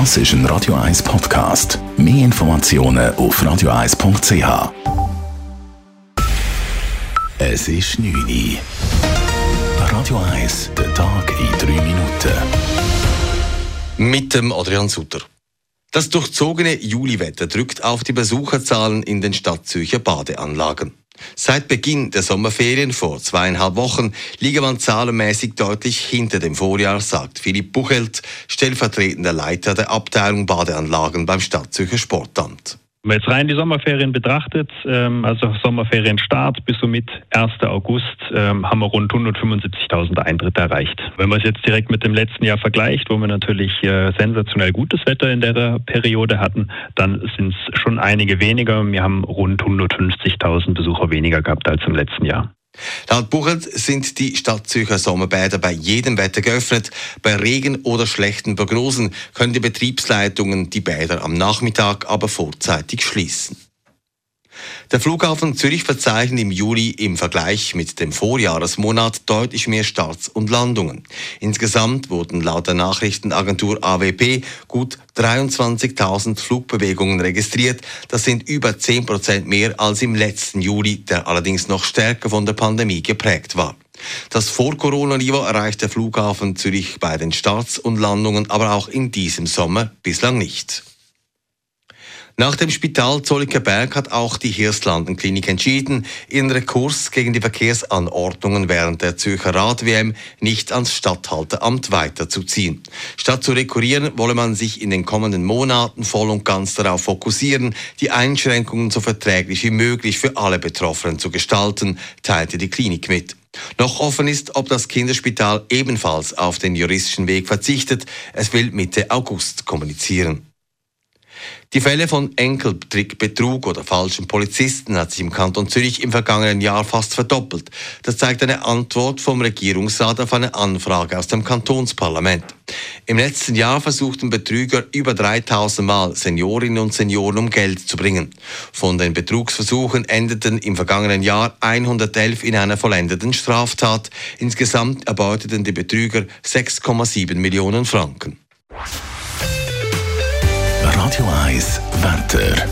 Das ist ein Radio 1 Podcast. Mehr Informationen auf radio1.ch. Es ist 9 Uhr. Radio 1, der Tag in 3 Minuten. Mit dem Adrian Sutter. Das durchzogene Juliwetter drückt auf die Besucherzahlen in den Stadtzürcher Badeanlagen. Seit Beginn der Sommerferien vor zweieinhalb Wochen liege man zahlenmäßig deutlich hinter dem Vorjahr, sagt Philipp Buchelt, stellvertretender Leiter der Abteilung Badeanlagen beim Stadtzürcher Sportamt. Wenn man jetzt rein die Sommerferien betrachtet, ähm, also Sommerferienstart bis somit 1. August, ähm, haben wir rund 175.000 Eintritte erreicht. Wenn man es jetzt direkt mit dem letzten Jahr vergleicht, wo wir natürlich äh, sensationell gutes Wetter in der Periode hatten, dann sind es schon einige weniger. Wir haben rund 150.000 Besucher weniger gehabt als im letzten Jahr. Laut Buchert sind die Stadtzürcher Sommerbäder bei jedem Wetter geöffnet. Bei Regen oder schlechten Prognosen können die Betriebsleitungen die Bäder am Nachmittag aber vorzeitig schließen. Der Flughafen Zürich verzeichnet im Juli im Vergleich mit dem Vorjahresmonat deutlich mehr Starts und Landungen. Insgesamt wurden laut der Nachrichtenagentur AWP gut 23.000 Flugbewegungen registriert. Das sind über 10 Prozent mehr als im letzten Juli, der allerdings noch stärker von der Pandemie geprägt war. Das Vor-Corona-Niveau erreicht der Flughafen Zürich bei den Starts und Landungen aber auch in diesem Sommer bislang nicht. Nach dem Spital Zolliker Berg hat auch die Hirslanden-Klinik entschieden, ihren Rekurs gegen die Verkehrsanordnungen während der Zürcher Rad-WM nicht ans Stadthalteramt weiterzuziehen. Statt zu rekurrieren, wolle man sich in den kommenden Monaten voll und ganz darauf fokussieren, die Einschränkungen so verträglich wie möglich für alle Betroffenen zu gestalten, teilte die Klinik mit. Noch offen ist, ob das Kinderspital ebenfalls auf den juristischen Weg verzichtet. Es will Mitte August kommunizieren. Die Fälle von Enkeltrickbetrug oder falschen Polizisten hat sich im Kanton Zürich im vergangenen Jahr fast verdoppelt. Das zeigt eine Antwort vom Regierungsrat auf eine Anfrage aus dem Kantonsparlament. Im letzten Jahr versuchten Betrüger über 3000 Mal Seniorinnen und Senioren um Geld zu bringen. Von den Betrugsversuchen endeten im vergangenen Jahr 111 in einer vollendeten Straftat. Insgesamt erbeuteten die Betrüger 6,7 Millionen Franken. Radio 1 Wetter.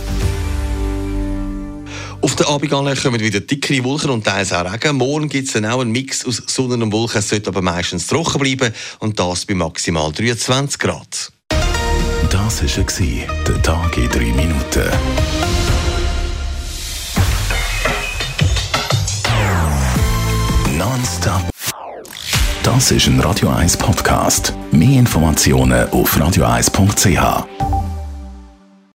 Auf der Abendgalle kommen wieder dickere Wolken und teils auch Regen. Morgen gibt es dann auch einen Mix aus Sonne und Wolken. Es sollte aber meistens trocken bleiben und das bei maximal 23 Grad. Das war der Tag in drei Minuten. Nonstop. Das ist ein Radio 1 Podcast. Mehr Informationen auf radio1.ch.